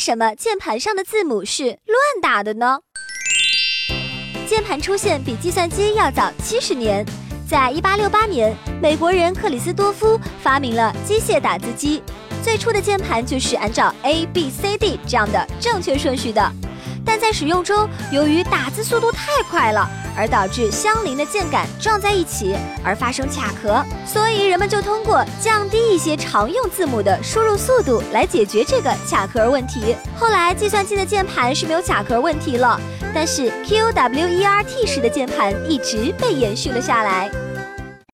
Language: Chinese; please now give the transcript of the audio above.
什么键盘上的字母是乱打的呢？键盘出现比计算机要早七十年，在一八六八年，美国人克里斯多夫发明了机械打字机。最初的键盘就是按照 A B C D 这样的正确顺序的，但在使用中，由于打字速度太快了，而导致相邻的键杆撞在一起而发生卡壳，所以人们就通过降低一些常用字母的输入速度来解决这个卡壳问题。后来，计算机的键盘是没有卡壳问题了，但是 Q W E R T 式的键盘一直被延续了下来。